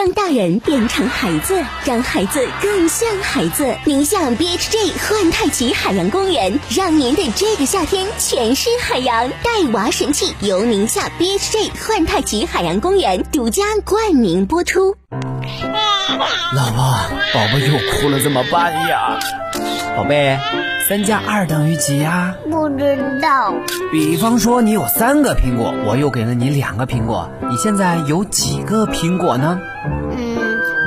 让大人变成孩子，让孩子更像孩子。宁夏 BHJ 幻太极海洋公园，让您的这个夏天全是海洋。带娃神器由宁夏 BHJ 幻太极海洋公园独家冠名播出。老婆，宝宝又哭了，怎么办呀？宝贝，三加二等于几呀？不知道。比方说，你有三个苹果，我又给了你两个苹果，你现在有几个苹果呢？嗯，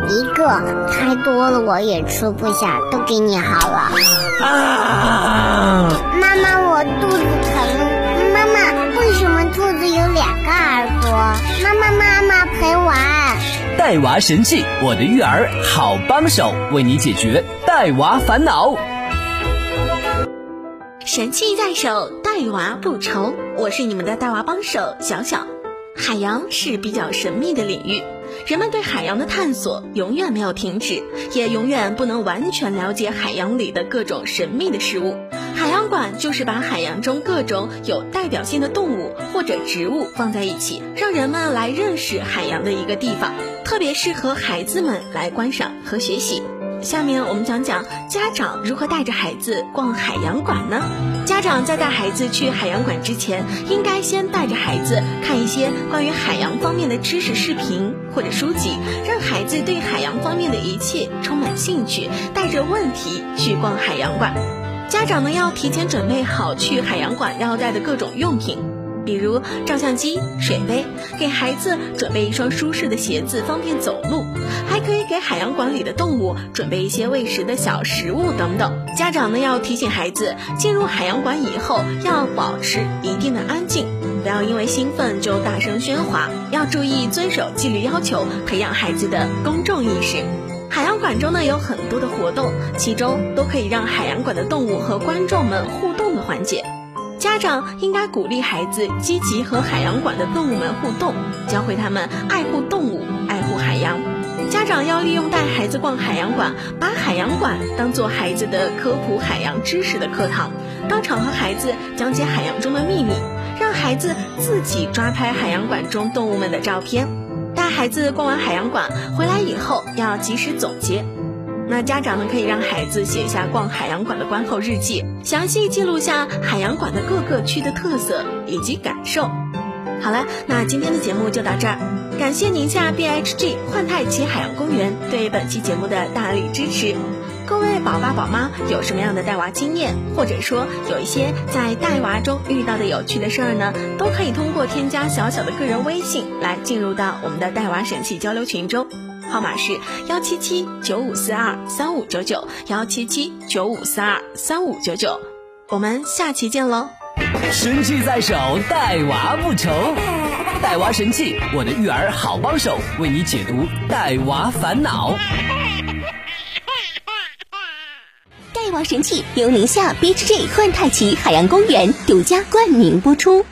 一个，太多了我也吃不下，都给你好了。啊！妈妈，我肚子疼。妈妈，为什么兔子有两个耳朵？妈妈，妈妈陪玩。带娃神器，我的育儿好帮手，为你解决带娃烦恼。神器在手，带娃不愁。我是你们的带娃帮手小小。海洋是比较神秘的领域，人们对海洋的探索永远没有停止，也永远不能完全了解海洋里的各种神秘的事物。海洋馆就是把海洋中各种有代表性的动物或者植物放在一起，让人们来认识海洋的一个地方，特别适合孩子们来观赏和学习。下面我们讲讲家长如何带着孩子逛海洋馆呢？家长在带孩子去海洋馆之前，应该先带着孩子看一些关于海洋方面的知识视频或者书籍，让孩子对海洋方面的一切充满兴趣，带着问题去逛海洋馆。家长呢要提前准备好去海洋馆要带的各种用品。比如照相机、水杯，给孩子准备一双舒适的鞋子，方便走路；还可以给海洋馆里的动物准备一些喂食的小食物等等。家长呢要提醒孩子，进入海洋馆以后要保持一定的安静，不要因为兴奋就大声喧哗，要注意遵守纪律要求，培养孩子的公众意识。海洋馆中呢有很多的活动，其中都可以让海洋馆的动物和观众们互动的环节。家长应该鼓励孩子积极和海洋馆的动物们互动，教会他们爱护动物、爱护海洋。家长要利用带孩子逛海洋馆，把海洋馆当做孩子的科普海洋知识的课堂，当场和孩子讲解海洋中的秘密，让孩子自己抓拍海洋馆中动物们的照片。带孩子逛完海洋馆回来以后，要及时总结。那家长呢，可以让孩子写下逛海洋馆的观后日记，详细记录下海洋馆的各个区的特色以及感受。好了，那今天的节目就到这儿，感谢宁夏 BHG 幻太极海洋公园对本期节目的大力支持。各位宝爸宝妈有什么样的带娃经验，或者说有一些在带娃中遇到的有趣的事儿呢？都可以通过添加小小的个人微信来进入到我们的带娃神器交流群中。号码是幺七七九五四二三五九九幺七七九五四二三五九九，我们下期见喽！神器在手，带娃不愁。带娃神器，我的育儿好帮手，为你解读带娃烦恼。带娃神器由宁夏 BHJ 幻泰奇海洋公园独家冠名播出。